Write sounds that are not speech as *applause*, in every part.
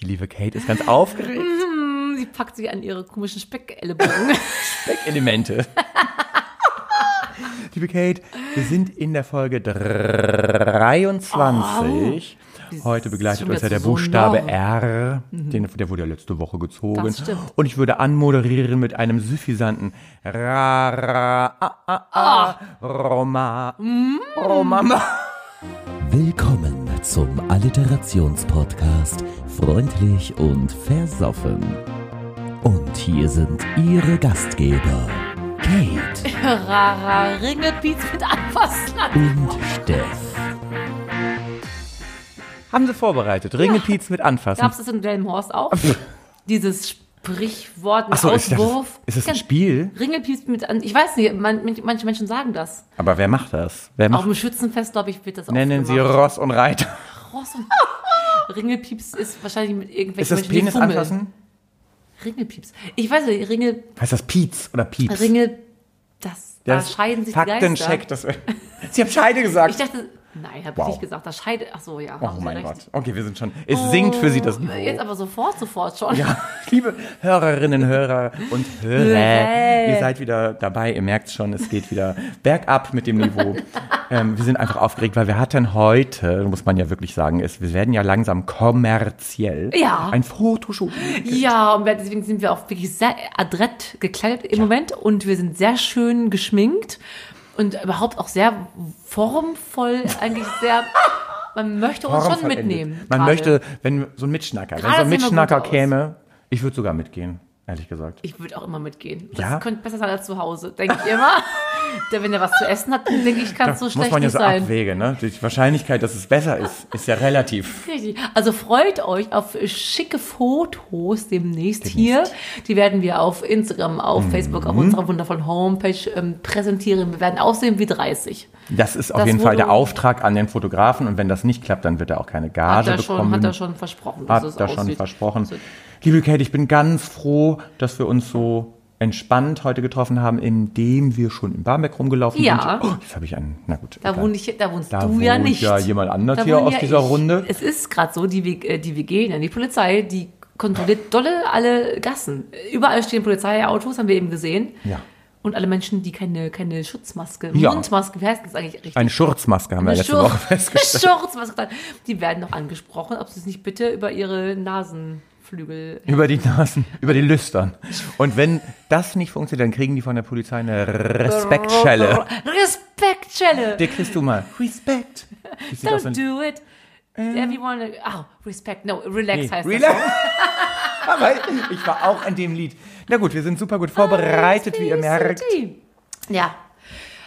Die liebe Kate ist ganz aufgeregt. Hm, Sie packt sich an ihre komischen Speckellebogen. *laughs* Speckelemente. *laughs* liebe Kate, wir sind in der Folge 23. Heute begleitet uns ja der so Buchstabe lang. R. Den, der wurde ja letzte Woche gezogen. Das stimmt. Und ich würde anmoderieren mit einem suffisanten Ra, Ra, A, A, A, Roma, Roma. Willkommen zum Alliterationspodcast Freundlich und Versoffen. Und hier sind Ihre Gastgeber Kate *laughs* Rara Ringelpiez mit Anfassen. und Steff. Haben sie vorbereitet. Ringelpiez mit Anfassen. Gab es das in Delmenhorst auch? *laughs* Dieses Sprichwort, ein Ach so, ist das- Auswurf. ist das ein Spiel? Ringelpiez mit. Ich weiß nicht, man, manche Menschen sagen das. Aber wer macht das? Wer Auf macht? dem Schützenfest, glaube ich, wird das auch Nennen Sie. Ross und Reiter. Ross und *laughs* Ringelpieps ist wahrscheinlich mit irgendwelchen Ist das Menschen, Penis anfassen? Ringelpieps. Ich weiß nicht, Ringel, Heißt das Piez oder Pieps? Ringel, das, da Das scheiden sich die Geister. Faktencheck. Das *laughs* Sie haben Scheide gesagt. Ich dachte, nein, habe Wow. ich nicht gesagt. Das scheidet. Ach so, ja. oh mein recht. Gott. Okay, wir sind schon. Es sinkt für Sie das Niveau. Jetzt aber sofort, sofort schon. Ja, *laughs* liebe Hörerinnen, Hörer und Hörer, ihr seid wieder dabei. Ihr merkt schon, es geht wieder bergab mit dem Niveau. ähm, wir sind einfach aufgeregt, weil wir hatten heute, muss man ja wirklich sagen, es, wir werden ja langsam kommerziell. Ja. Ein Fotoshooting. Ja, und deswegen sind wir auch wirklich sehr adrett gekleidet im Moment und wir sind sehr schön geschminkt und überhaupt auch sehr formvoll, eigentlich sehr. Man möchte uns schon mitnehmen. Man gerade. möchte, wenn so ein Mitschnacker, wenn Gerade so ein Mitschnacker käme, ich würde sogar mitgehen, ehrlich gesagt. Ich würde auch immer mitgehen. Das Ja? könnte besser sein als zu Hause, denke ich immer. *laughs* Wenn er was zu essen hat, denke ich, kann es so muss schlecht man ja so sein. abwägen, ne? Die Wahrscheinlichkeit, dass es besser ist, ist ja relativ. Richtig. Also freut euch auf schicke Fotos demnächst, hier. Die werden wir auf Instagram, auf Facebook, Mhm. auf unserer wundervollen Homepage ähm, präsentieren. Wir werden aussehen wie 30. Das ist auf Das jeden Fall der Auftrag an den Fotografen und wenn das nicht klappt, dann wird er auch keine Hat Gage er, schon, bekommen. hat er schon versprochen, Hat er schon aussieht. versprochen. Liebe Kate, ich bin ganz froh, dass wir uns so entspannt heute getroffen haben, indem wir schon in Barmbek rumgelaufen Ja. sind. Oh, jetzt habe ich einen, na gut. Da, wohne ich, da wohnst Da du ja wohnt nicht. ja jemand anders Da hier aus ja dieser ich. Runde. Es ist gerade so, die, äh, die WG, ne, die Polizei, die kontrolliert dolle alle Gassen. Überall stehen Polizeiautos, haben wir eben gesehen. Ja. Und alle Menschen, die keine, keine Schutzmaske, Ja. Mundmaske, wie heißt das eigentlich richtig? Eine Schurzmaske haben wir Eine letzte Schur- Woche *laughs* festgestellt. Schurzmaske. Die werden noch angesprochen, ob sie es nicht bitte über ihre Nasenflügel. Über die Nasen, über die Lüstern. Und wenn das nicht funktioniert, dann kriegen die von der Polizei eine Respektschelle. Respektschelle. Der kriegst du mal. Respekt. Don't do it. Everyone. Oh, respect. No, relax heißt Relax. das. *laughs* Aber ich war auch in dem Lied. Na gut, wir sind super gut vorbereitet, wie ihr merkt. Ja.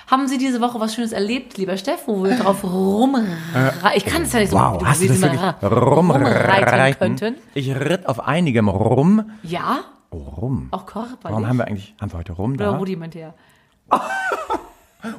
Haben Sie diese Woche was Schönes erlebt, lieber Steff, wo wir drauf rumreiten? Ich kann es ja nicht so Äh, Wow, hast du das wirklich rumreiten? könnten. Ich ritt auf einigem rum. Ja, Oh, rum. auch körperlich. Warum haben wir eigentlich, haben wir heute rum Oder da? rudimentär. *laughs*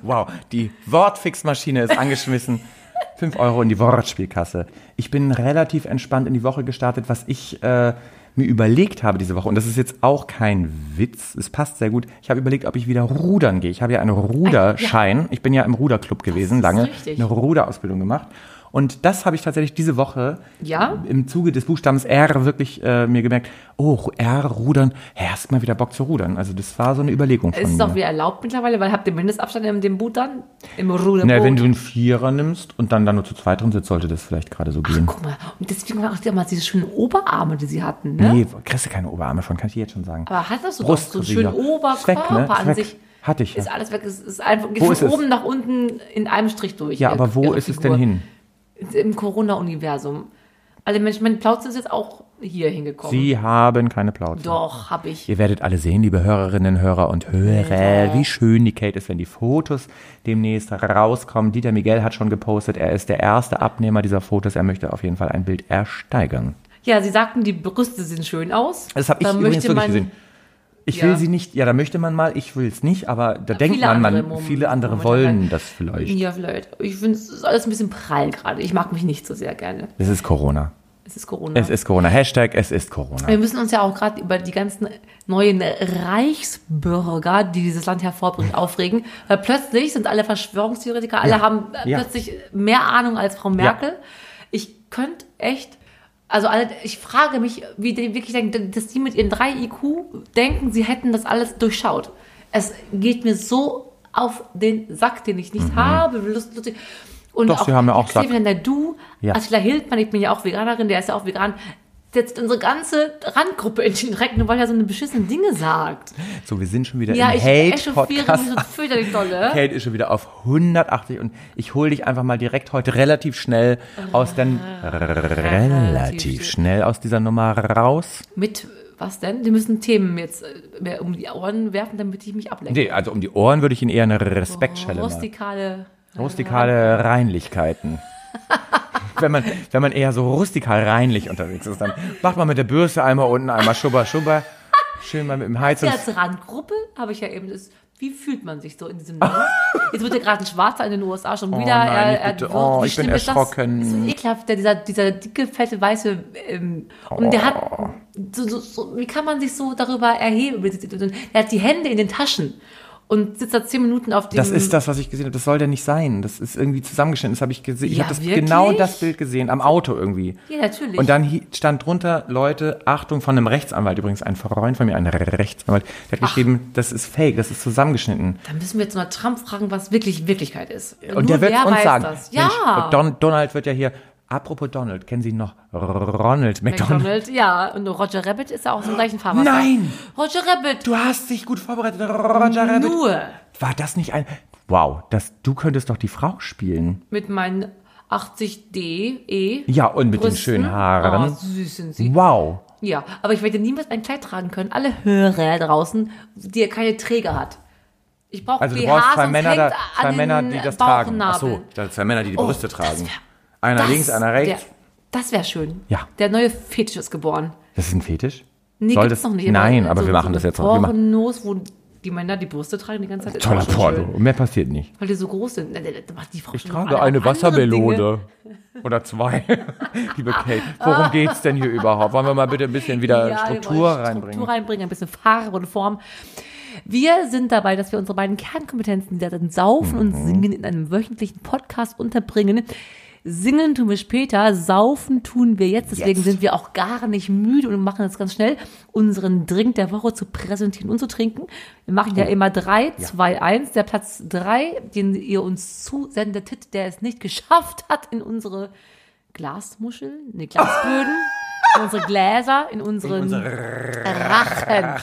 Wow, die Wortfixmaschine ist angeschmissen. *laughs* 5 Euro in die Wortspielkasse. Ich bin relativ entspannt in die Woche gestartet, was ich äh, mir überlegt habe diese Woche. Und das ist jetzt auch kein Witz, es passt sehr gut. Ich habe überlegt, ob ich wieder rudern gehe. Ich habe ja einen Ruderschein. Ich bin ja im Ruderclub gewesen, lange. richtig. Eine Ruderausbildung gemacht. Und das habe ich tatsächlich diese Woche Ja? im Zuge des Buchstabens R wirklich äh, mir gemerkt, oh, R, rudern, hast mal wieder Bock zu rudern. Also das war so eine Überlegung von Ist es auch wieder erlaubt mittlerweile, weil habt ihr Mindestabstand in dem Boot dann? Im Ruderboot? Na, wenn du einen Vierer nimmst und dann da nur zu zweit drin sitzt, sollte das vielleicht gerade so gehen. Guck mal, und deswegen waren auch damals diese schönen Oberarme, die sie hatten, ne? Nee, kriegst du keine Oberarme von, kann ich dir jetzt schon sagen. Aber hattest du Brust doch so einen schönen. Oberkörper weg, ne? An weg. sich. Hatte ich ja. Ist alles weg, es ist einfach, geht Wo von ist es? oben nach unten in einem Strich durch. Ja, aber wo ist es Figur. denn hin? Im Corona-Universum. Also Mensch, mein Plauze ist jetzt auch hier hingekommen. Sie haben keine Plauze. Doch, hab ich. Ihr werdet alle sehen, liebe Hörerinnen, Hörer und Hörer, wie schön die Kate ist, wenn die Fotos demnächst rauskommen. Dieter Miguel hat schon gepostet, er ist der erste Abnehmer dieser Fotos. Er möchte auf jeden Fall ein Bild ersteigern. Ja, sie sagten, die Brüste sehen schön aus. Das habe ich Da übrigens wirklich gesehen. Ich Ja. will sie nicht, ja, da möchte man mal, ich will es nicht, aber da denkt viele man, man viele andere Momente wollen halt. das vielleicht. Ja, vielleicht. Ich finde, es ist alles ein bisschen prall gerade. Ich mag mich nicht so sehr gerne. Es ist Corona. Es ist Corona. Es ist Corona. Hashtag, es ist Corona. Wir müssen uns ja auch gerade über die ganzen neuen Reichsbürger, die dieses Land hervorbringen, *laughs* aufregen. Weil plötzlich sind alle Verschwörungstheoretiker, alle Ja. haben Ja. plötzlich mehr Ahnung als Frau Merkel. Ich könnte echt Also ich frage mich, wie die wirklich denken, dass die mit ihren drei IQ denken, sie hätten das alles durchschaut. Es geht mir so auf den Sack, den ich nicht habe. Lust, lustig. Und Mhm. Doch, sie haben ja auch Sack. Du, Ja. Attila Hildmann, ich bin ja auch Veganerin, der ist ja auch vegan, setzt unsere ganze Randgruppe in den Dreck, nur weil er so eine beschissene Dinge sagt. So, wir sind schon wieder Ja, im Hate-Podcast. mich so. Kate ist schon wieder auf 180 und ich hole dich einfach mal direkt heute relativ schnell aus den relativ schnell aus dieser Nummer raus. Mit, was denn? Die müssen Themen jetzt äh, mehr um die Ohren werfen, damit ich mich ablenke. Nee, also um die Ohren würde ich Ihnen eher eine Respektschelle machen. Rustikale. Rustikale Reinlichkeiten. *laughs* wenn, man, wenn man eher so rustikal reinlich unterwegs ist, dann macht man mit der Bürste einmal unten, einmal Schubber, Schubber. Schön mal mit dem Heizungs... Ja, als Randgruppe habe ich ja eben das. Wie fühlt man sich so in diesem Land? Jetzt wird ja gerade ein Schwarzer in den USA schon wieder. nein, er, nicht er, bitte. wie Oh, ich bin ist das? erschrocken. Das ist so ekelhaft, der, dieser, dieser dicke, fette, weiße. Ähm, und der hat. Oh. So, so, so, wie kann man sich so darüber erheben? Der hat die Hände in den Taschen und sitzt da zehn Minuten auf dem. Das ist das, was ich gesehen habe. Das soll der nicht sein. Das ist irgendwie zusammengeschnitten. Das habe ich gesehen. Ich Ja, habe das wirklich? genau das Bild gesehen am Auto irgendwie. Ja, natürlich. Und dann stand drunter, Leute, Achtung von einem Rechtsanwalt, übrigens ein Freund von mir, ein Rechtsanwalt, der hat geschrieben, das ist fake, das ist zusammengeschnitten. Dann müssen wir jetzt mal Trump fragen, was wirklich Wirklichkeit ist. Und Nur der wird uns sagen, Das. Mensch, Ja. Don, Donald wird ja hier, apropos Donald, kennen Sie noch? Ronald McDonald. McDonald, ja. Und Roger Rabbit ist ja auch so im gleichen Fahrwasser. Nein! Roger Rabbit. Du hast dich gut vorbereitet, Roger Rabbit. Nur War das nicht ein, wow, das, du könntest doch die Frau spielen. mit meinen 80D, E. Ja, und mit den Brüsten. schönen Haaren. Oh, süß sind sie. Wow. Ja, aber ich werde niemals ein Kleid tragen können. Alle Hörer draußen, die keine Träger hat. Ich brauche Also du BHs, brauchst zwei Männer, da, zwei Männer, den die das tragen. Ach so, zwei Männer, die die Oh, Brüste das tragen. Einer Das links, einer rechts. wär- das wäre schön. Ja. Der neue Fetisch ist geboren. Das ist ein Fetisch? Nee, Soll gibt's das- noch nicht. Nein, aber so, wir machen so das jetzt noch. Pornos, wo die Männer die Brüste tragen die ganze Zeit. Toller Porno. Und mehr passiert nicht. Weil die so groß sind. Da macht die Frau Ich schon trage eine. Wassermelone. Oder zwei. *laughs* Liebe Kate, worum geht's denn hier überhaupt? Wollen wir mal bitte ein bisschen wieder Ja, Struktur reinbringen? Struktur reinbringen, ein bisschen Farbe und Form. Wir sind dabei, dass wir unsere beiden Kernkompetenzen, die dann Saufen und Mhm. Singen in einem wöchentlichen Podcast unterbringen. Singen tun wir später, saufen tun wir jetzt. Deswegen Jetzt. sind wir auch gar nicht müde und machen das ganz schnell, unseren Drink der Woche zu präsentieren und zu trinken. Wir machen Oh. ja immer drei, zwei, eins. Der Platz drei, den ihr uns zusendetet, der es nicht *laughs* geschafft hat in unsere Glasmuscheln, ne, Glasböden, in unsere Gläser, in unseren Rachen.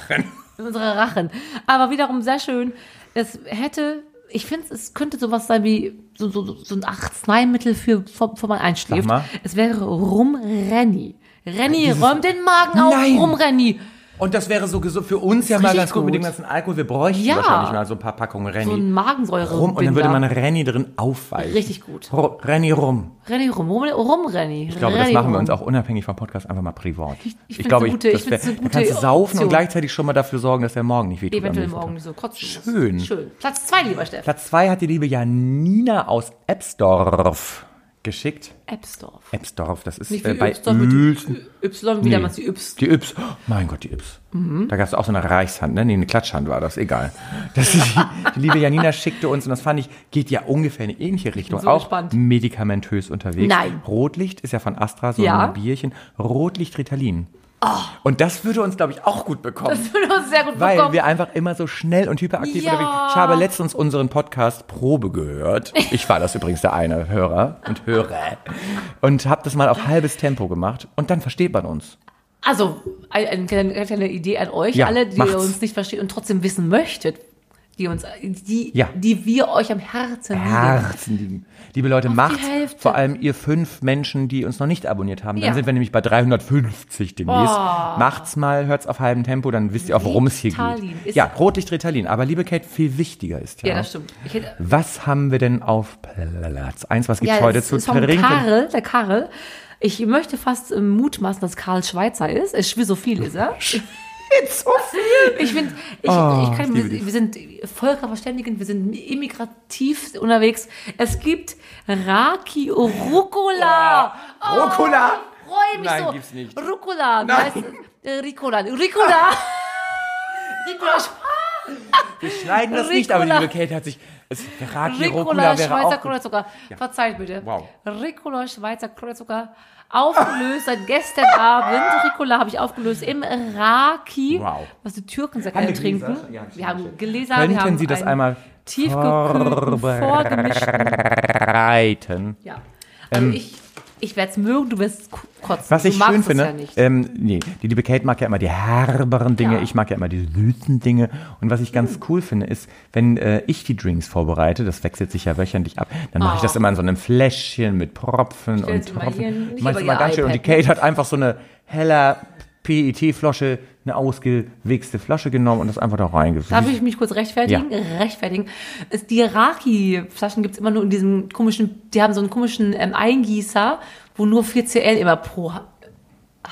In unsere Rachen. Aber wiederum sehr schön. Es hätte, ich finde, es könnte sowas sein wie so, so, so ein Arzneimittel für, bevor, bevor man einschläft. Es wäre Rum-Renny. Renny, räum den Magen auf, Nein. Rum-Renny. Und das wäre so für uns ja mal ganz gut, mit dem gut. ganzen Alkohol. Wir bräuchten Ja. wahrscheinlich mal so ein paar Packungen Renny. So ein Magensäure. rum und dann würde man Renny drin aufweichen. Richtig gut. Ru- Renny rum. Renny rum, rum, rum Renny. Ich glaube, das machen wir uns auch unabhängig vom Podcast einfach mal privat. Ich, ich glaube, gute- ich das wär, da kannst du saufen Option. und gleichzeitig schon mal dafür sorgen, dass der Morgen nicht wehtut. Eventuell morgen nicht so kotzen. Schön. Schön. Platz zwei, lieber Steff. Platz zwei hat die liebe Janina aus Ebsdorf geschickt. Ebsdorf. Ebsdorf, das ist Nicht äh, wie bei Uelzen. Y, wieder Nee. mal die Yps. Die Yps. Oh, mein Gott, die Yps. Mhm. Da gab es auch so eine Reichshand, ne? Nee, eine Klatschhand war das, egal. Das ist, die liebe Janina schickte uns, und das fand ich, geht ja ungefähr in eine ähnliche Richtung. so auch gespannt. medikamentös unterwegs. Nein. Rotlicht ist ja von Astra, so Ja. ein Bierchen. Rotlicht Ritalin. Und das würde uns, glaube ich, auch gut bekommen. Das würde uns sehr gut Weil bekommen. wir einfach immer so schnell und hyperaktiv Ja. unterwegs Ich habe letztens unseren Podcast Probe gehört. Ich war das übrigens der eine Hörer und Hörer. Und habe das mal auf halbes Tempo gemacht. Und dann versteht man uns. Also, eine, eine, kleine- eine kleine Idee an euch Ja, alle, die macht's. ihr uns nicht versteht und trotzdem wissen möchtet, die uns, die, Ja. die wir euch am Herzen lieben. Herzen lieben. Liebe Leute, die macht vor allem ihr fünf Menschen, die uns noch nicht abonniert haben. Dann Ja. sind wir nämlich bei 350 demnächst. Macht's mal, hört's auf halbem Tempo, dann wisst ihr auch, worum es hier geht. Ja, Rotlicht Ritalin. Aber liebe Kate, viel wichtiger ist ja, Ja, das stimmt. Was haben wir denn auf Platz eins? Was gibt's ja, heute zu trinken? Karl, der Karl. Ich möchte fast ähm, mutmaßen, dass Karl Schweizer ist. Ich will so viel ist er. *laughs* so viel. Ich finde, ich, Oh, ich kann, ich liebe wir, wir sind Völkerverständigen, wir sind immigrativ unterwegs. Es gibt Raki Rucola. Oh, Rucola? Freue mich Nein, so. gibt's nicht. Rucola. Nein. Heißt, äh, Ricola. Ricola. *laughs* Ricola. Wir schneiden das nicht, aber die Ricola. liebe Kate hat sich Es, Ricola, Schweizer. Kräuterzucker. Verzeiht bitte. Wow. Ricola, Schweizer Kräuterzucker. Aufgelöst seit *laughs* gestern Abend. Ricola habe ich aufgelöst im Raki. Wow. Was die Türken sehr gerne wir trinken. Ja, wir haben. Gläser, wir Könnten haben Sie das einen einmal tiefgekühlten, vorgemischten. reiten? Ja. Also ich, ich werde es mögen, du wirst kotzen. Was ich schön finde, Ja ähm, nee, die liebe Kate mag ja immer die herberen Dinge, Ja. ich mag ja immer die süßen Dinge. Und was ich ganz cool finde, ist, wenn äh, ich die Drinks vorbereite, das wechselt sich ja wöchentlich ab, dann mache ich das immer in so einem Fläschchen mit Propfen und Tropfen. Manchmal ganz schön. Und die ne? Kate hat einfach so eine heller PET-Flasche, eine ausgewichste Flasche genommen und das einfach da reingefügt. Darf ich mich kurz rechtfertigen? Rechtfertigen. Ist die Raki-Flaschen gibt's immer nur in diesem komischen, die haben so einen komischen ähm, Eingießer, wo nur 4cl immer pro Ha-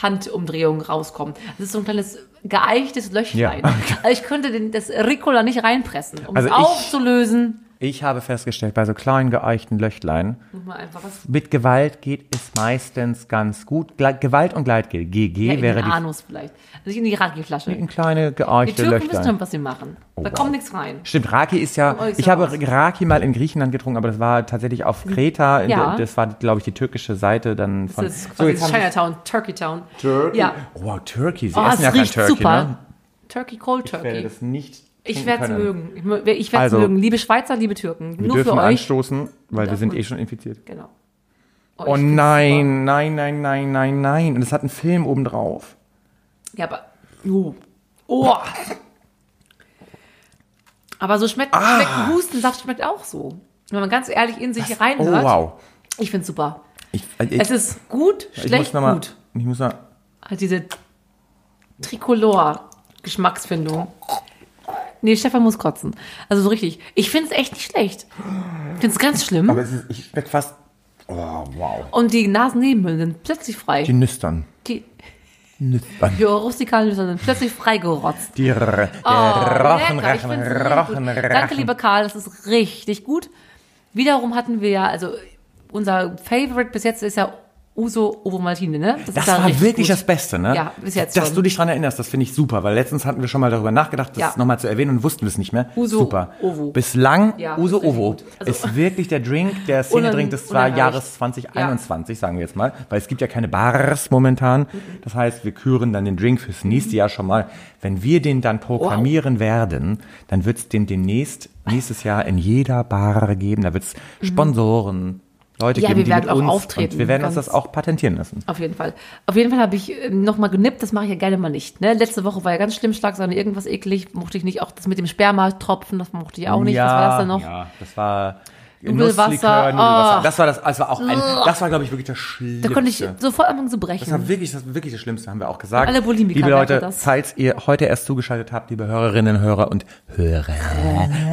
Handumdrehung rauskommen. Das ist so ein kleines geeichtes Löchlein. Ja. *laughs* Also ich könnte den, das Ricola nicht reinpressen. Um Also es aufzulösen, Ich habe festgestellt, bei so kleinen geeichten Löchlein, mit Gewalt geht es meistens ganz gut. Gle Gewalt und Gleitgel, GG ja, in wäre den die Anus vielleicht. Also nicht in die Raki-Flasche. ein kleine Die geeichte Türken wissen Löchlein. schon, was sie machen. da wow. kommt nichts rein. Stimmt, Raki ist ja, ich so habe. Raki mal in Griechenland getrunken, aber das war tatsächlich auf Kreta. Ja. Das war, glaube ich, die türkische Seite dann von. Das ist so, jetzt Chinatown, Turkey Town. Turkey? Ja. Oh, wow, Turkey. Sie Oh, essen es ja kein Turkey, super. ne? Turkey, Cold Ich werde Turkey. das nicht. Ich werde es mögen. Ich, werde es Also, mögen. Liebe Schweizer, liebe Türken. Wir Nur dürfen für euch. anstoßen, weil wir sind eh schon infiziert. Genau. Oh find's nein, nein, nein, nein, nein, nein. Und es hat einen Film obendrauf. Ja, aber. Oh. oh. Aber so schmeckt, schmeckt Hustensaft schmeckt auch so. Wenn man ganz ehrlich in sich Oh, reinhört. wow. Ich finde super. Ich, ich, Es ist gut, ich schlecht, mal, gut. Ich muss noch, Halt diese Tricolor-Geschmacksfindung. Nee, Stefan muss kotzen. Also so richtig. Ich finde es echt nicht schlecht. Ich finde es ganz schlimm. aber es ist, ich schmeckt fast. Oh, wow. Und die Nasennebenhöhlen sind plötzlich frei. Die Nüstern. Die, Nüstern. die rustikalen Nüsse sind plötzlich freigerotzt. Die R Oh, Rochen, lecker. Rochen, gut. Rachen. Danke, lieber Karl, das ist richtig gut. Wiederum hatten wir ja, also unser Favorite bis jetzt ist ja Uso Ovo Martine, ne? Das ist ja war wirklich gut. das Beste, ne? Ja, bis jetzt Dass schon. du dich dran erinnerst, das finde ich super, weil letztens hatten wir schon mal darüber nachgedacht, das Ja. nochmal zu erwähnen und wussten wir es nicht mehr. Uso super. Ovo. Bislang Ja, Uso Ovo. Also- ist wirklich der Drink, der *laughs* Szene-Drink des unerreicht. Jahres 2021, sagen wir jetzt mal, weil es gibt ja keine Bars momentan. Das heißt, wir küren dann den Drink fürs nächste Jahr schon mal. Wenn wir den dann programmieren werden, dann wird es den demnächst nächstes Jahr in jeder Bar geben. Da wird es Sponsoren, Leute. Ja, geben, wir werden auch uns auftreten, wir werden uns das auch patentieren lassen. Auf jeden Fall. Auf jeden Fall habe ich nochmal genippt, das mache ich ja gerne mal nicht. Ne? Letzte Woche war ja ganz schlimm, Schlagsahne, irgendwas eklig, mochte ich nicht. Auch das mit dem Spermatropfen, das mochte ich auch nicht. Was war das denn noch? Ja, das war Nudelwasser, oh. Das war das, das war auch ein, das war glaube ich wirklich das Schlimmste. Da konnte ich sofort anfangen zu brechen. das war wirklich, das war wirklich das Schlimmste, haben wir auch gesagt. Alle Bulimiker liebe Leute, falls ihr heute erst zugeschaltet habt, liebe Hörerinnen, Hörer und Hörer,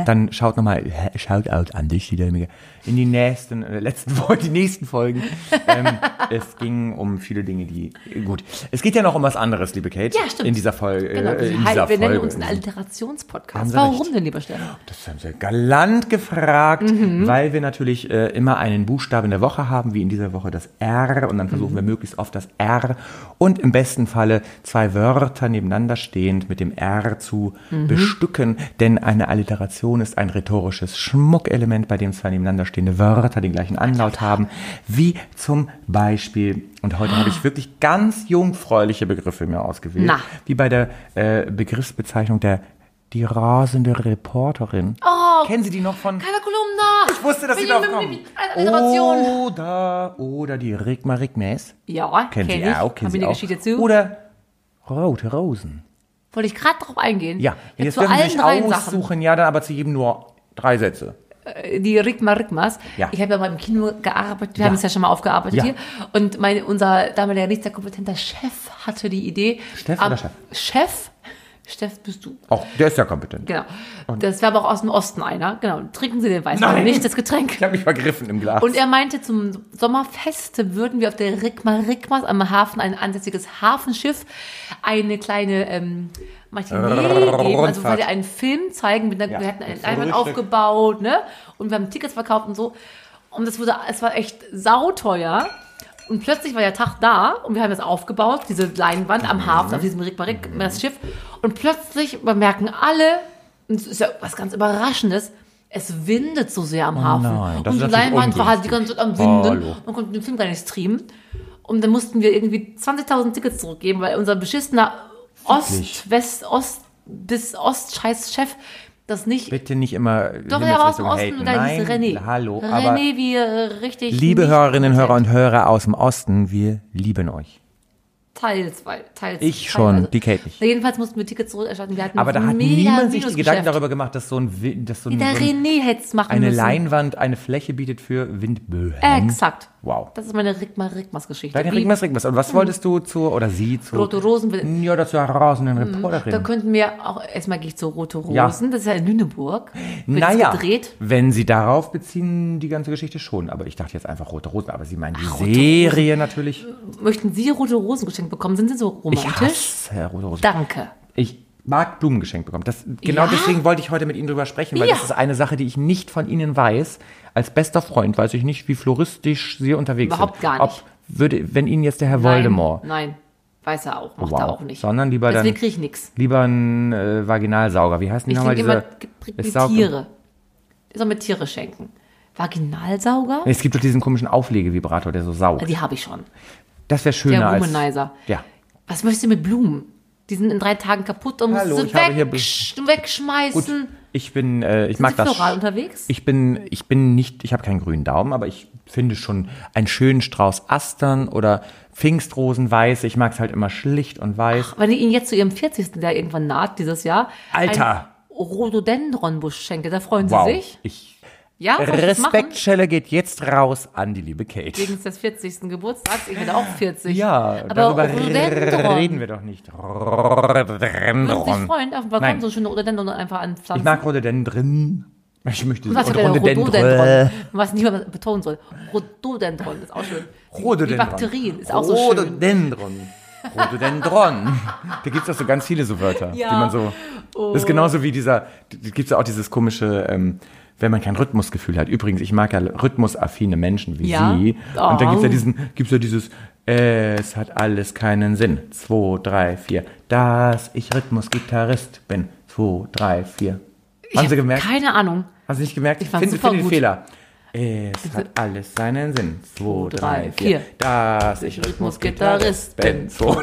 dann schaut nochmal, Shoutout an dich, die Dämige, in die nächsten, äh, letzten *laughs* Folgen, die nächsten Folgen. ähm, *laughs* es ging um viele Dinge, die, gut. Es geht ja noch um was anderes, liebe Kate. Ja, stimmt. In dieser Folge. genau, äh, in wir, dieser wir Folge. nennen uns einen Alliterationspodcast. Warum recht. denn, lieber Stefan? Das haben Sie galant gefragt, Mhm. weil wir natürlich äh, immer einen Buchstaben in der Woche haben, wie in dieser Woche das R. Und dann versuchen Mhm. wir möglichst oft das R und im besten Falle zwei Wörter nebeneinander stehend mit dem R zu Mhm. bestücken. Denn eine Alliteration ist ein rhetorisches Schmuckelement, bei dem zwei nebeneinander stehende Wörter den gleichen Anlaut haben. Wie zum Beispiel, und heute habe ich wirklich ganz jungfräuliche Begriffe mir ausgewählt, Na. wie bei der äh, Begriffsbezeichnung der die rasende Reporterin. Oh, Kennen Sie die noch von? Keine Kolumna! Ich wusste, dass Sie mit- kommen. Oder, oder die Rigma Rigmes. Ja, Kennen kenn Sie ich. auch, kennen Sie auch. Geschichte zu. Oder Rote Rosen. Wollte ich gerade drauf eingehen. Ja, Jetzt jetzt dürfen Sie sich drei Sachen. aussuchen, ja, dann aber zu jedem nur drei Sätze. Die Rigma Rigmas. Ja. Ich habe ja mal im Kino gearbeitet, wir Ja. haben es ja schon mal aufgearbeitet Ja. hier. Und mein, unser damaliger nicht sehr kompetenter Chef hatte die Idee. Ab- oder Chef? Chef? Steff bist du. Auch, der ist ja kompetent. Genau. Das war aber auch aus dem Osten einer. Genau. Trinken Sie den Weißwein, Nein. nicht das Getränk. Ich habe mich vergriffen im Glas. Und er meinte, zum Sommerfest würden wir auf der Rigma Rigmas am Hafen ein ansässiges Hafenschiff eine kleine ähm, Matinee geben. Also wir einen Film zeigen. Mit einer, Ja, wir hatten einen ein Leinwand aufgebaut, ne? Und wir haben Tickets verkauft und so. Und das wurde, es war echt sauteuer. Und plötzlich war der Tag da und wir haben das aufgebaut, diese Leinwand am Hafen, auf diesem Rigma Rigmas Schiff. Und plötzlich bemerken alle, und es ist ja was ganz Überraschendes, es windet so sehr am Hafen. Oh nein, das und die Leinwand war halt die ganze Zeit am Winden. Hallo. Man konnte den Film gar nicht streamen. Und dann mussten wir irgendwie 20.000 Tickets zurückgeben, weil unser beschissener Wirklich? Ost, West, Ost bis Ost-Scheiß-Chef das nicht. Bitte nicht immer Doch, er war aus dem Osten und da hieß René. hallo, aber René, wie äh, richtig. liebe Hörerinnen, Hörer und Hörer aus dem Osten, wir lieben euch. Teils, weil, teils. Ich schon, teilweise. die Kate nicht. Jedenfalls mussten wir Tickets zurückerstatten. Wir hatten Aber da hat niemand sich die. Gedanken darüber gemacht, dass so ein, dass so ein, Der so ein René hätte es machen eine müssen. Leinwand eine Fläche bietet für Windböen. Exakt. Wow. Das ist meine Rigmar Rigmas Geschichte. Deine Wie- Rigmas Rigmas. Und was wolltest du zu, oder sie zu? Rote Rosen. will- Ja, dazu rasenden Reporterin. Da könnten wir auch, erstmal gehe ich zu Rote Rosen, Ja. das ist ja in Lüneburg. Wird naja, gedreht. wenn sie darauf beziehen, die ganze Geschichte schon. Aber ich dachte jetzt einfach Rote Rosen. Aber sie meinen die Rote Serie natürlich. Möchten Sie Rote Rosen geschenkt bekommen? Sind Sie so Ich romantisch? hasse Rote Rosen. Danke. Ich mag Blumen geschenkt bekommen. Das, genau Ja? deswegen wollte ich heute mit Ihnen drüber sprechen, weil Ja. das ist eine Sache, die ich nicht von Ihnen weiß. Als bester Freund weiß ich nicht, wie floristisch Sie unterwegs Überhaupt sind. gar nicht. Ob würde, wenn Ihnen jetzt der Herr Voldemort, Nein, nein, weiß er auch, macht Wow. er auch nicht. Sondern lieber Deswegen dann- kriege ich nichts. lieber ein äh, Vaginalsauger. Wie heißen die nochmal diese? immer, Tiere. Soll mir Tiere schenken. Vaginalsauger? Es gibt doch diesen komischen Auflegevibrator, der so saugt. Die habe ich schon. Das wäre schöner Der als. Womanizer. Ja. Was möchtest du mit Blumen? Die sind in drei Tagen kaputt und musst Hallo, du weg, wegschmeißen. Ich bin, äh, ich Sind mag Sie das. floral unterwegs? Ich bin, ich bin nicht, ich habe keinen grünen Daumen, aber ich finde schon einen schönen Strauß Astern oder Pfingstrosen weiß. Ich mag es halt immer schlicht und weiß. Wenn ich Ihnen jetzt zu Ihrem 40. der irgendwann naht dieses Jahr Alter! Rhododendronbusch schenke, da freuen Wow. Sie sich? Ich, Ja, ich? Respektschelle geht jetzt raus an die liebe Kate. Wegen des 40. Geburtstags, ich werde auch 40. ja, aber darüber reden wir doch nicht. Rhododendron. freuen, auf dem Balkon Nein. so schöne Rhododendron einfach anpflanzen? Ich mag Rhododendron. Ich möchte Was Rhododendron? Man das betonen soll. Rhododendron ist auch schön. Die Rhododendron. Bakterien ist auch so schön. Rhododendron. Rhododendron. Da gibt es auch so ganz viele so Wörter, Ja. die man so. Das ist genauso wie dieser. Da gibt es auch dieses komische. Ähm, wenn man kein Rhythmusgefühl hat. Übrigens, ich mag ja rhythmusaffine Menschen wie ja. Sie. Oh. Und dann gibt's ja, oh. diesen, gibt's ja dieses, es hat alles keinen Sinn. 2, 3, 4. Dass ich Rhythmusgitarrist bin. 2, 3, 4. Haben ich Sie gemerkt? Keine Ahnung. Haben Sie nicht gemerkt? Ich finde find den Fehler. Es hat alles seinen Sinn. 2, 3, 4. Dass ich Rhythmusgitarrist bin. 2, 3.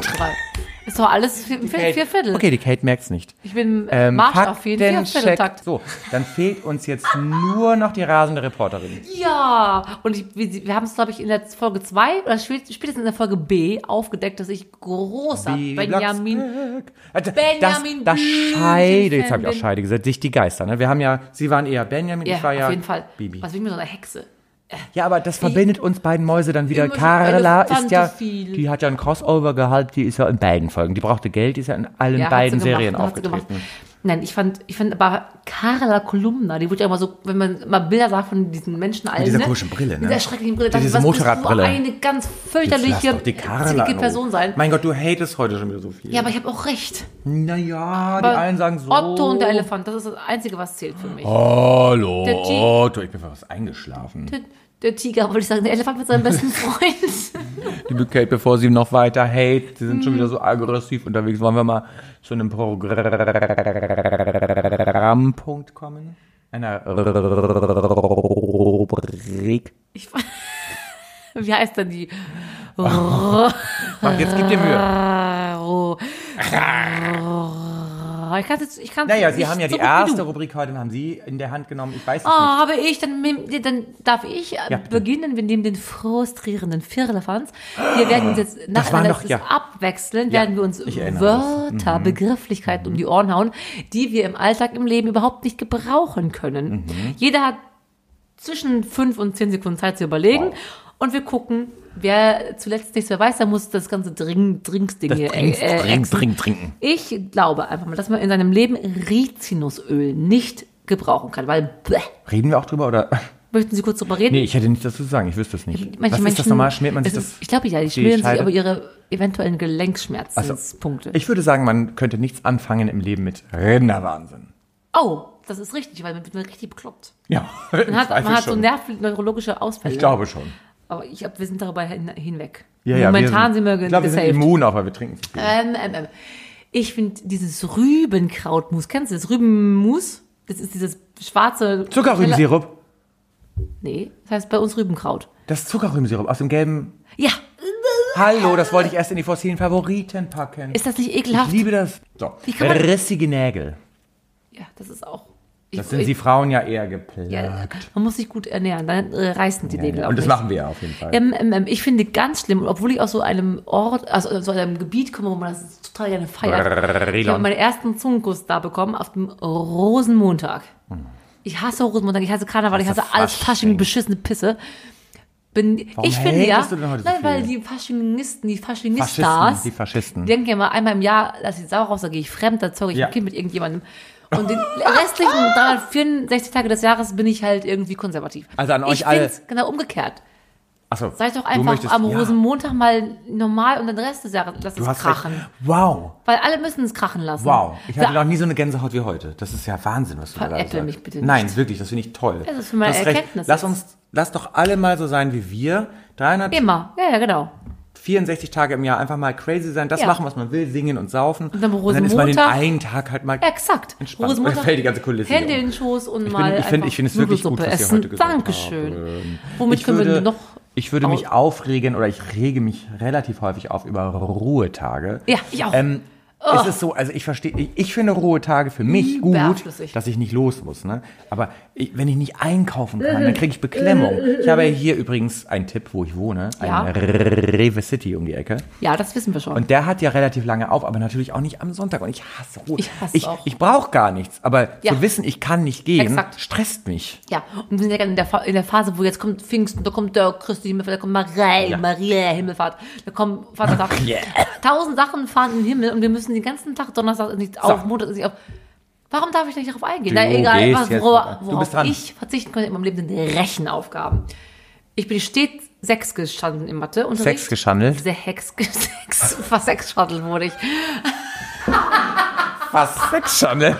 Ist doch alles vier, vier, vier Viertel. Okay, die Kate merkt's nicht. Ich bin Ähm, marschaffin, vier Faktencheck. Vierteltakt. So, dann fehlt uns jetzt nur noch die rasende Reporterin. Ja, und ich, wir, wir haben es, glaube ich, in der Folge 2 oder spät- spätestens in der Folge B aufgedeckt, dass ich großer Benjamin. Blocksberg. Also, Benjamin das, das Scheide, jetzt habe ich auch bin. Scheide gesagt, dich die Geister. Ne? Wir haben ja, Sie waren eher Benjamin, Ja, ich war ja auf jeden Fall. Bibi. Was will mir so eine Hexe? Ja, aber das verbindet uns beiden Mäuse dann wieder. Carla ist ja, Elefantophil. die hat ja ein Crossover gehabt, die ist ja in beiden Folgen. Die brauchte Geld, die ist ja in allen Ja, beiden Serien gemacht. aufgetreten. Nein, ich fand, ich fand aber Carla Kolumna, die wurde ja immer so, wenn man mal Bilder sah von diesen Menschen allen. dieser ne? komischen Brille, ne? Mit dieser schrecklichen Brille. Die- diese Motorradbrille. Muss nur eine ganz fürchterliche, die Ruhe. Person sein. Mein Gott, du hatest heute schon wieder so viel. Ja, aber ich habe auch recht. naja, die Aber einen sagen so. Otto und der Elefant, das ist das Einzige, was zählt für mich. Hallo, Otto, ich bin fast eingeschlafen. Der, der Tiger, wollte ich sagen, der Elefant mit seinem besten *laughs* Freund. Liebe Kate, bevor sie noch weiter hate, sie sind schon Mhm. wieder so aggressiv unterwegs, wollen wir mal zu einem Programmpunkt kommen? Einer Rubrik. Ich, *laughs* wie heißt denn die? *laughs* Mach, jetzt gib dir Mühe. Oh. Ich kann jetzt, ich kann Naja, Sie haben ja so die erste. Rubrik heute, haben Sie in der Hand genommen. Ich weiß es Oh, nicht. habe ich, dann, dann darf ich äh, Ja, beginnen. Wir nehmen den frustrierenden Firlefanz. Wir werden uns jetzt nacheinander noch- ja. abwechseln, Ja, werden wir uns Wörter, Begrifflichkeiten um die Ohren hauen, die wir im Alltag, im Leben überhaupt nicht gebrauchen können. Mhm. Jeder hat zwischen fünf und zehn Sekunden Zeit zu überlegen. Und wir gucken, wer zuletzt nichts mehr weiß, der muss das ganze Drink, Drinksding hier äh, trink, exen. trink, trinken. Ich glaube einfach mal, dass man in seinem Leben Rizinusöl nicht gebrauchen kann, weil bleh. Reden wir auch drüber oder? Möchten Sie kurz drüber reden? Nee, ich hätte nichts dazu zu sagen. Ich wüsste es nicht. Manche Was ist das Menschen- nochmal? Schmiert man sich das? ist- Ich glaube ja, die die schmieren sich Scheide? aber ihre eventuellen Gelenkschmerzenspunkte. Ich würde sagen, man könnte nichts anfangen im Leben mit Rinderwahnsinn. Oh, das ist richtig, weil man wird richtig bekloppt. Ja, Man hat, *laughs* man hat so nervneurologische Ausfälle. Ich glaube schon. Aber ich glaube, wir sind darüber hin, hinweg. Ja, ja, Momentan wir sind, wir Ich glaube, wir sind immun, aber wir trinken zu viel. Ähm, ähm, ähm. Ich finde dieses Rübenkrautmus, kennst du das? Rübenmus? Das ist dieses schwarze. Zuckerrübensirup. Nee, das heißt bei uns Rübenkraut. Das Zuckerrübensirup aus dem gelben. Ja, Hallo, das wollte ich erst in die fossilen Favoriten packen. ist das nicht ich ekelhaft? liebe das. So. Rissige Nägel. ja, das ist auch. Das sind Sie Frauen ja eher geplagt. ja, man muss sich gut ernähren, dann äh, reißen die Nägel auch Und das nicht. machen wir ja auf jeden Fall. Ähm, ähm, ähm, ich finde ganz schlimm, obwohl ich aus so einem Ort, also aus so einem Gebiet komme, wo man das total gerne feiert. Ich habe meinen ersten Zungenkuss da bekommen auf dem Rosenmontag. Ich hasse Rosenmontag, ich hasse Karneval, ich Hasse alles Fasching. Beschissene Pisse. Bin, ich finde ja, heute so nein, weil die Faschingisten, die Faschisten, Faschinistas, die Faschisten. die denken ja mal einmal im Jahr, lass ich Sau raus, da gehe ich fremd, da zeuge ich Ja. ein Kind mit irgendjemandem. Und den restlichen 364 Tage des Jahres bin ich halt irgendwie konservativ. Also an euch ich alle- genau umgekehrt. Achso, Seid doch du einfach möchtest- am ja. Rosenmontag mal normal und den Rest des Jahres lasst Du es krachen. recht. Wow. Weil alle müssen es krachen lassen. Wow. Ich hatte Ja. noch nie so eine Gänsehaut wie heute. Das ist ja Wahnsinn, was du da sagst. mich bitte nicht. Nein, wirklich, das finde ich toll. Das ist für meine. Erkenntnis Lass uns, lass doch alle mal so sein wie wir. 364 Immer. Ja, ja, genau. Tage im Jahr einfach mal crazy sein, das Ja. machen, was man will, singen und saufen. Und dann und dann ist man den einen Tag halt mal. Exakt. Entspannt. Rosenmontag, fällt die ganze Kulisse Hände in den Schoß und Ich, mal bin, ich finde finde es wirklich gut, was ihr essen. heute gesagt Dankeschön. haben. Womit ich können würde, wir noch... Ich würde mich aufregen oder ich rege mich relativ häufig auf über Ruhetage. Ja, ich auch. Ähm, Es ist so, also ich verstehe, ich, ich finde Ruhetage für mich gut, Überflüssig. dass ich nicht los muss. Ne? Aber ich, wenn ich nicht einkaufen kann, dann kriege ich Beklemmung. Ich habe hier übrigens einen Tipp, wo ich wohne, ein Ja. Rewe City um die Ecke. Ja, das wissen wir schon. Und der hat ja relativ lange auf, aber natürlich auch nicht am Sonntag. Und ich hasse Ruhe. Ich hasse ich, auch. ich brauche gar nichts. Aber Ja. zu wissen, ich kann nicht gehen, Exakt. stresst mich. ja, und wir sind ja gerade in der, in der Phase, wo jetzt kommt Pfingsten, da kommt der Christi Himmelfahrt, da kommt Maria, Ja. Maria Himmelfahrt, da kommt Vatertag. Tausend Sachen fahren in den Himmel und wir müssen den ganzen Tag Donnerstag nicht auf, Montag nicht auf. Warum darf ich nicht darauf eingehen? Du Na egal, was, worauf, worauf ich verzichten konnte in meinem Leben sind Rechenaufgaben. Ich bin stets sechs gestanden im Mathe. *laughs* Sex geschandelt. Sechs, sechs, fast sechs wurde ich. Schon, ne?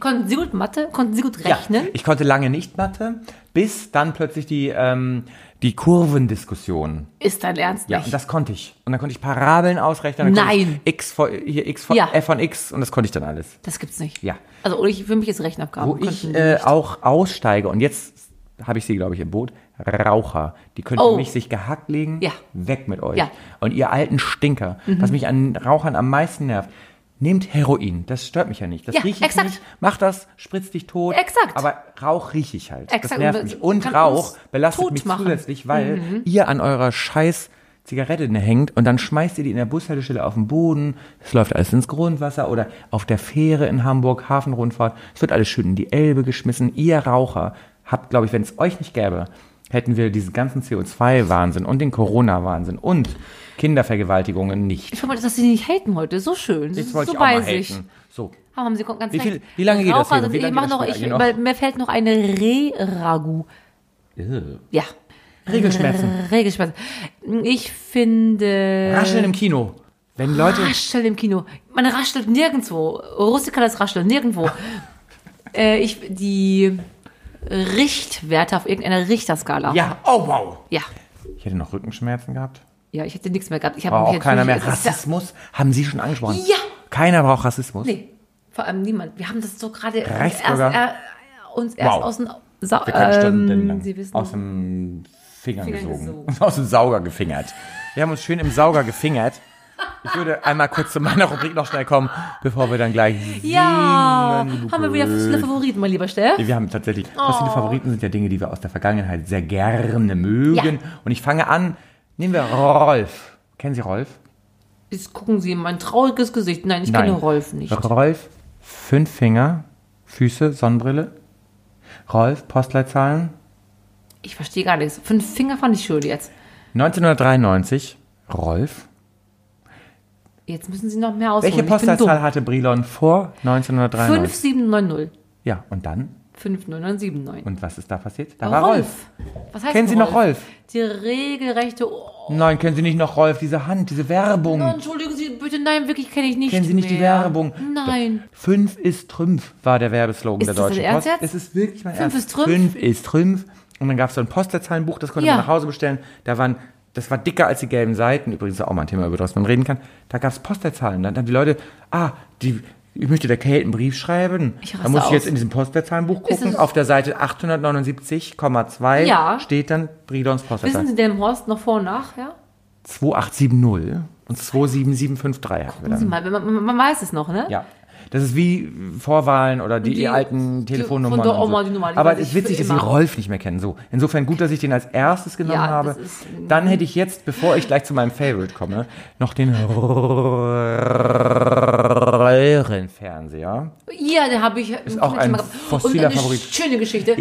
Konnten Sie gut Mathe? Konnten Sie gut Ja, rechnen? ich konnte lange nicht Mathe, bis dann plötzlich die, ähm, die Kurvendiskussion. Ist dein Ernst Ja, nicht? und das konnte ich. Und dann konnte ich Parabeln ausrechnen. Nein. X von, hier x von, Ja. f von x und das konnte ich dann alles. Das gibt's nicht. Ja. Also ich, für mich ist Rechenaufgaben. Wo ich könnten äh, auch aussteige und jetzt habe ich sie, glaube ich, im Boot. Raucher. Die können Oh. mich sich gehackt legen. Ja. Weg mit euch. Ja. Mhm. Und ihr alten Stinker, was mich an Rauchern am meisten nervt. Nehmt Heroin, das stört mich ja nicht. Das Ja, rieche ich exakt. nicht. Mach das, spritz dich tot. Exakt. Aber Rauch rieche ich halt. Das Exakt. nervt Und mich. das Und Rauch belastet mich machen. Mhm. zusätzlich, weil ihr an eurer scheiß Zigarette hängt und dann schmeißt ihr die in der Bushaltestelle auf den Boden. Es läuft alles ins Grundwasser oder auf der Fähre in Hamburg, Hafenrundfahrt. Es wird alles schön in die Elbe geschmissen. Ihr Raucher habt, glaube ich, wenn es euch nicht gäbe, hätten wir diesen ganzen CO2-Wahnsinn und den Corona-Wahnsinn und Kindervergewaltigungen nicht. Ich finde, dass Sie nicht haten heute. So schön. Jetzt so wollte ich auch mal bei sich. haten. So. Ah, Haben Sie ganz Wie viel- wie lange geht das sind- Wie lange ich mach geht das noch, Spiel ich, eigentlich noch? weil mir fällt noch eine Reh-Ragu. Ja. Regelschmerzen. *laughs* Regelschmerzen. Ich finde. Rascheln im Kino. Wenn Leute. Rascheln im Kino. Man raschelt nirgendwo. Rustikales Rascheln, nirgendwo. *laughs* äh, ich, die Richtwerte auf irgendeiner Richterskala. Ja, oh wow. Ja. Ich hätte noch Rückenschmerzen gehabt. Ja, ich hätte nichts mehr gehabt. Ich habe auch keiner mehr. Rassismus haben Sie schon angesprochen? Ja. Keiner braucht Rassismus. Nee, vor allem niemand. Wir haben das so gerade erst, äh, uns erst Wow. aus dem Sa Wir können stundenlang ähm, Sie wissen, aus dem Finger Finger gesogen. gesogen. *laughs* Aus dem Sauger gefingert. Wir haben uns schön im Sauger gefingert. Ich würde einmal kurz zu meiner Rubrik noch schnell kommen, bevor wir dann gleich ja, singen, haben wir wieder viele Favoriten, mein lieber Steff. Wir haben tatsächlich, Oh. fossile Favoriten sind ja Dinge, die wir aus der Vergangenheit sehr gerne mögen. Ja. Und ich fange an, nehmen wir Rolf. Kennen Sie Rolf? Jetzt gucken Sie in mein trauriges Gesicht. Nein, ich Nein. kenne Rolf nicht. Rolf, fünf Finger, Füße, Sonnenbrille. Rolf, Postleitzahlen. Ich verstehe gar nichts. Fünf Finger fand ich schön jetzt. 1993, Rolf. Jetzt müssen Sie noch mehr ausholen. Welche Postleitzahl hatte Brilon vor 1993? 5790. Ja, und dann? 59999. Und was ist da passiert? Da Oh, war Rolf. Was heißt Kennen Sie denn noch Rolf? Die regelrechte. Oh, Nein, kennen Sie nicht noch Rolf, diese Hand, diese Werbung? entschuldigen Sie bitte, nein, wirklich kenne ich nicht. Kennen Sie nicht die mehr. Werbung? Nein. Fünf ist Trümpf war der Werbeslogan Ist der das Deutschen Ernst Post. jetzt? Es ist wirklich mein Fünf Ernst. ist Trümpf? Fünf ist Trümpf. Und dann gab es so ein Postleitzahlenbuch, das konnte Ja. man nach Hause bestellen. Da waren, das war dicker als die gelben Seiten. Übrigens auch mal ein Thema, über das man reden kann. Da gab es Postleitzahlen. Dann haben die Leute, ah, die ich möchte der Kate einen Brief schreiben. Ich da muss ich jetzt in diesem Postleitzahlenbuch gucken. Auf der Seite 879,2 Ja. steht dann Bridons Postleitzahl. Wissen Sie dem Horst noch vor und nach, ja? 2870 und 27753 hatten wir Wissen Sie dann. mal, man, man weiß es noch, ne? Ja. Das ist wie Vorwahlen oder die, Die- alten Telefonnummern. von der Oma, so. die Nummer, die Aber es ist witzig, dass Sie. Rolf nicht mehr kennen. So. Insofern gut, dass ich den als erstes genommen Ja, habe. Dann hätte ich jetzt, bevor ich gleich zu meinem Favorite komme, noch den Röhrenfernseher. Ja, den habe ich. Ist auch ein fossiler Favorit. schöne Geschichte.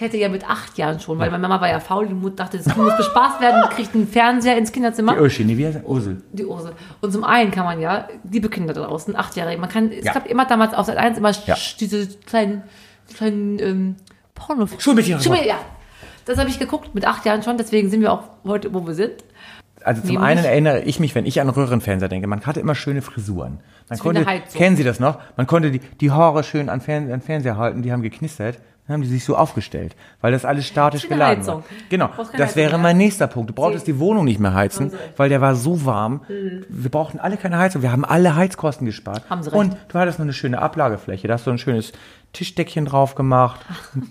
Ich hätte ja mit acht Jahren schon, weil meine Mama war ja faul, die Mutter dachte, das Kind muss bespaßt werden, kriegt einen Fernseher ins Kinderzimmer. Die Urschi, nee, wie heißt er? Ursel. die Ursel. Und zum einen kann man ja, liebe Kinder da draußen, achtjährige, man kann, es Ja. gab immer damals auf Sat 1 immer Ja. diese kleinen, kleinen ähm, Porno. Schulmädchen- Schulmädchen, ja. Das habe ich geguckt mit acht Jahren schon, deswegen sind wir auch heute, wo wir sind. Also zum Nämlich- einen erinnere ich mich, wenn ich an Röhrenfernseher denke, man hatte immer schöne Frisuren. Man eine konnte, kennen Sie das noch? Man konnte die, die Haare schön an, Fern, an Fernseher halten, die haben geknistert. Dann haben die sich so aufgestellt, weil das alles statisch eine geladen Heizung. war. Genau, das wäre mein nächster Punkt. Du brauchtest die Wohnung nicht mehr heizen, weil der war so warm. Wir brauchten alle keine Heizung. Wir haben alle Heizkosten gespart. Haben Sie recht. Und du hattest noch eine schöne Ablagefläche. Da hast du ein schönes Tischdeckchen drauf gemacht,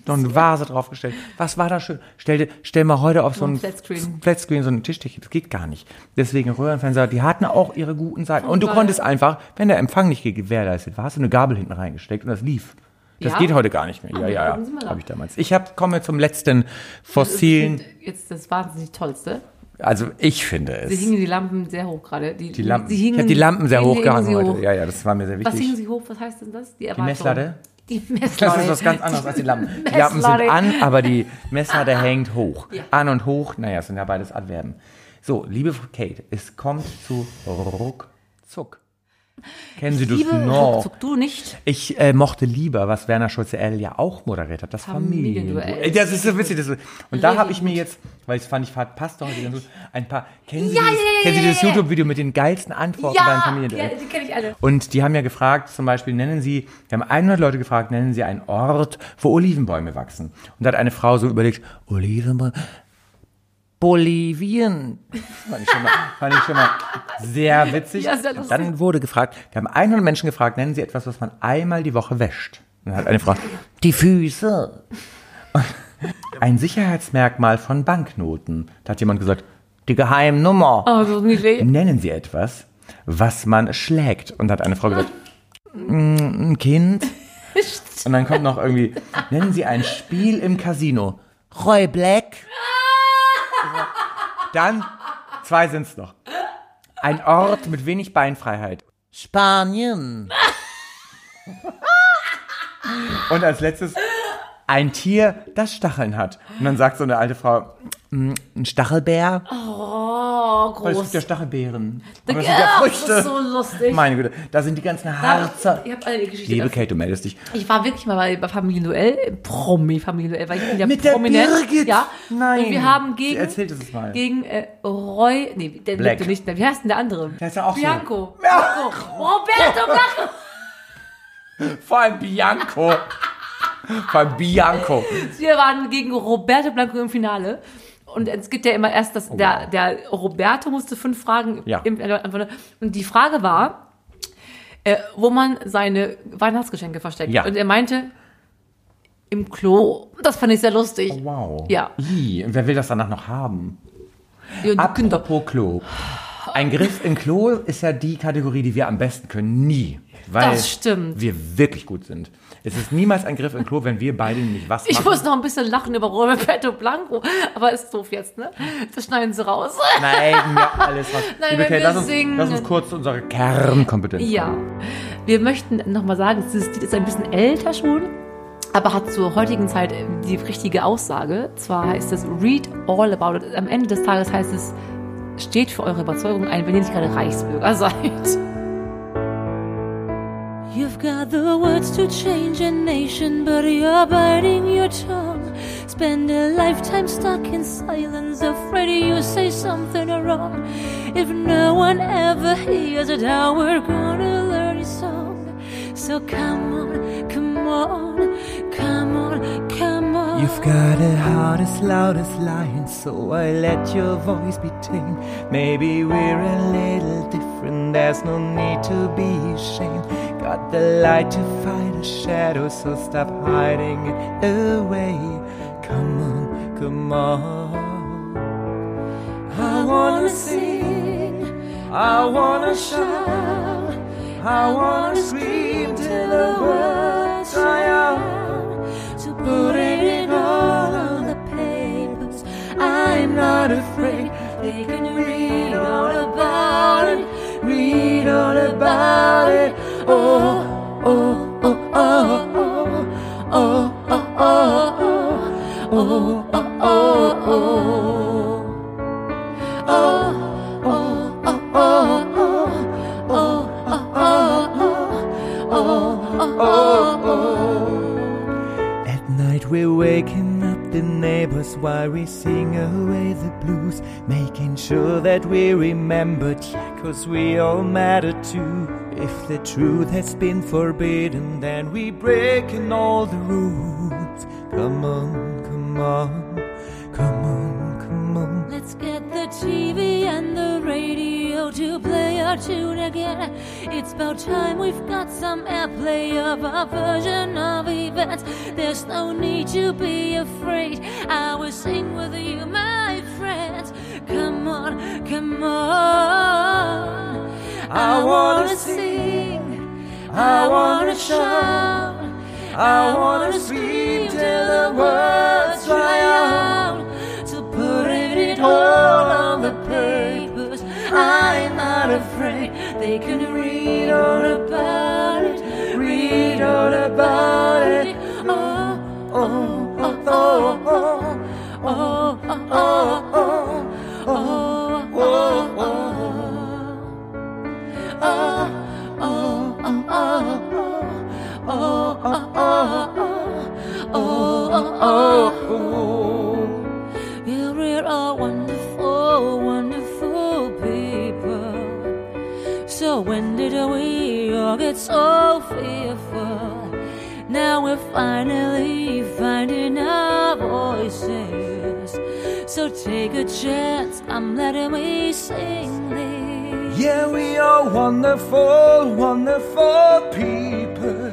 noch eine Vase draufgestellt. Was war da schön? Stell, stell mal heute auf so ein Flatscreen. Flatscreen, so ein Tischdeckchen. Das geht gar nicht. Deswegen Röhrenfernseher, die hatten auch ihre guten Seiten. Und du konntest einfach, wenn der Empfang nicht gewährleistet war, hast du eine Gabel hinten reingesteckt und das lief. Das Ja? geht heute gar nicht mehr. Ja, Ah, ja, Sie ja. nach. Habe ich damals. Ich hab, komme zum letzten fossilen. Jetzt das wahnsinnig tollste. Also ich finde Sie es. hingen die Lampen sehr hoch gerade. Die, Die Lampen. Sie hingen, ich habe die Lampen sehr hoch gehangen sie heute. hoch. Ja, ja, das war mir sehr Was hingen wichtig. Sie hoch? Was heißt denn das? Die, Die. Messlatte? Die Messlatte. Das ist was ganz anderes *laughs* als die Lampen. Die Lampen sind an, aber die Messlatte *laughs* hängt hoch. Ja. An und hoch, naja, es sind ja beides Adverben. So, liebe Kate, es kommt zu Ruckzuck. Kennen Sie das noch? Ruckzuck, du nicht. Ich äh, mochte lieber, was Werner Schulze-Erl ja auch moderiert hat, das Familienduell. Familienduell. Ey, Das ist so witzig. Das ist, und da habe ich mir jetzt, weil ich fand, ich fand, passt doch heute ganz gut, ein paar, kennen Sie Ja, dieses, ja, ja, ja. YouTube-Video mit den geilsten Antworten beim Familienduell? ja, die kenne ich alle. Und die haben ja gefragt, zum Beispiel, nennen Sie, wir haben 100 Leute gefragt, nennen Sie einen Ort, wo Olivenbäume wachsen. Und da hat eine Frau so überlegt, Olivenbäume, Bolivien. Fand ich schon mal, fand ich schon mal sehr witzig. Ja, sehr dann wurde gefragt, wir haben 100 Menschen gefragt, nennen Sie etwas, was man einmal die Woche wäscht. Und dann hat eine Frau, die Füße. Ein Sicherheitsmerkmal von Banknoten. Da hat jemand gesagt, die Geheimnummer. Oh, so niedlich. Nennen Sie etwas, was man schlägt. Und da hat eine Frau gesagt, "Mm, ein Kind. *laughs* Und dann kommt noch irgendwie, nennen Sie ein Spiel im Casino. Roy Black. Dann, zwei sind's noch. Ein Ort mit wenig Beinfreiheit. Spanien. Und als letztes, ein Tier, das Stacheln hat. Und dann sagt so eine alte Frau, "Mm, ein Stachelbär. Oh, Weil es groß. gibt ja Stachelbeeren. Aber das sind Ja, ja das Früchte. ist so lustig. Meine Güte, da sind die ganzen Harzer. Ich habe eine Geschichte. Liebe. Kate, du meldest dich. Ich war wirklich mal bei, bei Familienduell, Promi-Familienduell, weil ich bin ja Mit der prominent. Birgit? Ja. Nein. Und wir haben Sie gegen, erzählt es mal. gegen äh, Roy, nee, der Black. lebte nicht mehr. Wie heißt denn der andere? Der ist ja auch so. Bianco. Bianco. Roberto Blanco. Vor allem Bianco. *laughs* Allem Bianco. Wir waren gegen Roberto Blanco im Finale. Und es gibt ja immer erst, dass der, der Roberto musste fünf Fragen Oh, Ja. im, antworten. Und die Frage war, äh, wo man seine Weihnachtsgeschenke versteckt. Ja. Und er meinte, im Klo. Das fand ich sehr lustig. Wow. Ja. Und wer will das danach noch haben? Ja, Kinder. Apropos Klo. Ein Griff in Klo ist ja die Kategorie, die wir am besten können. Nie. Weil Das stimmt. wir wirklich gut sind. Es ist niemals ein Griff in Klo, wenn wir beide nicht was Ich machen. muss noch ein bisschen lachen über Roberto Blanco, aber ist doof jetzt, ne? Das schneiden sie raus. Nein, mir alles *laughs* was. Nein, Liebe wenn Kate, wir lass uns, singen. lass uns kurz zu unserer Kernkompetenz Ja. Wir möchten nochmal sagen, dieses Lied ist ein bisschen älter schon, aber hat zur heutigen Zeit die richtige Aussage. Zwar heißt es Read All About It. Am Ende des Tages heißt es, steht für eure Überzeugung ein, wenn ihr nicht gerade Reichsbürger seid. You've got the words to change a nation, but you're biting your tongue. Spend a lifetime stuck in silence, afraid you say something wrong. If no one ever hears it, how we're gonna learn your song. So come on, come on, come on, come on. You've got a heart as loud as lion, so I let your voice be tame. Maybe we're a little different, there's no need to be ashamed. Got the light to fight the shadows, so stop hiding it away. Come on, come on. I wanna sing, I wanna shout, I wanna scream till the words dry out. To put it not afraid. They can read all about it, read all about it. Oh, oh, oh, oh, oh, oh, oh, oh. oh. The while we sing away the blues, making sure that we remembered, yeah, cause we all matter too. If the truth has been forbidden, then we breaking all the rules. Come on, come on, come on, come on. Let's get the TV and the radio to play tune again. It's about time we've got some airplay of our version of events. There's no need to be afraid. I will sing with you, my friends. Come on, come on. I wanna sing, I wanna shout, I wanna scream till the words dry out. To put it in all on the papers. Afraid. They can read all about it. Read all about it. Oh, Oh, oh, oh, oh, oh, oh, oh, oh, oh, oh, oh. Yeah, we're all wonderful, When did we all get so fearful? Now we're finally finding our voices. So take a chance, I'm letting me sing this. Yeah, we are wonderful, wonderful people.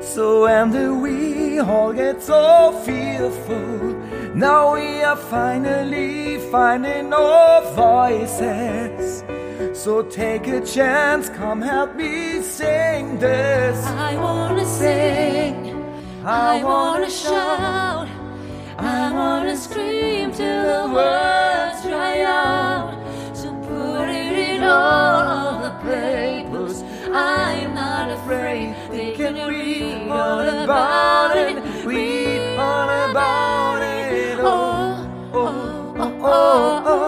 So when do we all get so fearful? Now we are finally finding our voices. So take a chance, come help me sing this. I wanna sing, I wanna shout, I wanna scream till the words dry out. So put it in all of the papers. I'm not afraid, they can read all about it. read all about it. Oh, oh, oh, oh, oh, oh, oh, oh.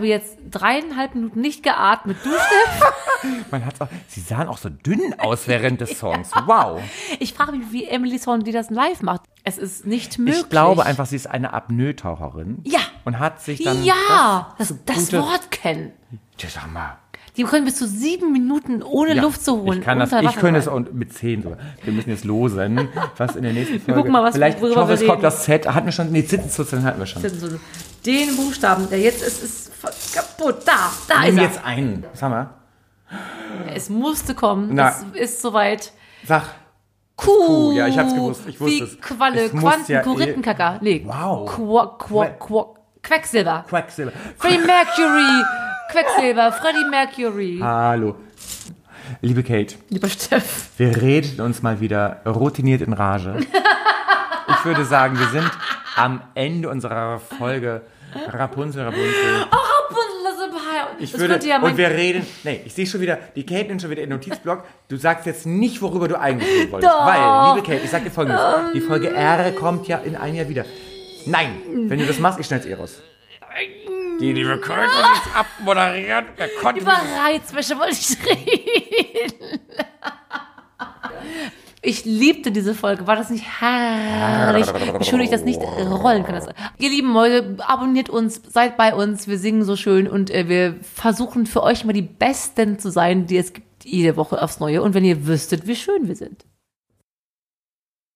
habe jetzt dreieinhalb Minuten nicht geatmet. Du, Steff? *laughs* Man hat's auch, sie sahen auch so dünn aus während des *laughs* Songs. Wow. Ich frage mich, wie Emily die das live macht. Es ist nicht möglich. Ich glaube einfach, sie ist eine Apnoe-Taucherin. Ja. Und hat sich dann. Ja, das, das, das, Wort kennen. Ja, sag mal. Die können bis zu sieben Minuten ohne Ja, Luft zu holen. Ich kann das, ich könnte es und mit zehn sogar. Wir müssen jetzt losen, was in der nächsten Folge. gucken mal, was- Vielleicht, ich worüber hoffe, wir es kommt das Set. Hatten wir schon, nee, Zittenzuzeln hatten wir schon. Den Buchstaben, der jetzt ist, ist kaputt. Da, da Nimm ist er. jetzt einen. Sag mal. Es musste kommen. Na. Es ist soweit. Sag. Kuh. Ja, ich hab's gewusst, ich wusste Wie es. Qualle, Es Quanten, ja eh- Korinthenkacker. Nee. Wow. Qua, qua, qua, Quecksilber. Quacksilber. Freddie Mercury. *laughs* Quecksilber. Freddie Mercury. Hallo. Liebe Kate, Lieber Steff. wir reden uns mal wieder routiniert in Rage. Ich würde sagen, wir sind am Ende unserer Folge Rapunzel, Rapunzel. Oh, Rapunzel, das ist ein Ich das würde, ja und wir reden, nee, ich sehe schon wieder, die Kate nimmt schon wieder den Notizblock. Du sagst jetzt nicht, worüber du eigentlich reden wolltest. Doch. Weil, liebe Kate, ich sag dir folgendes. Die Folge R kommt ja in einem Jahr wieder. Nein, wenn du das machst, ich schneid's eh raus. Die liebe Kate ist abmoderiert. Über Reizwäsche wollte ich reden. Ich liebte diese Folge. War das nicht herrlich? Wie schön ich das nicht rollen kann. Das. Ihr lieben Leute, abonniert uns, seid bei uns. Wir singen so schön und äh, wir versuchen für euch immer die Besten zu sein, die es gibt jede Woche aufs Neue. Und wenn ihr wüsstet, wie schön wir sind.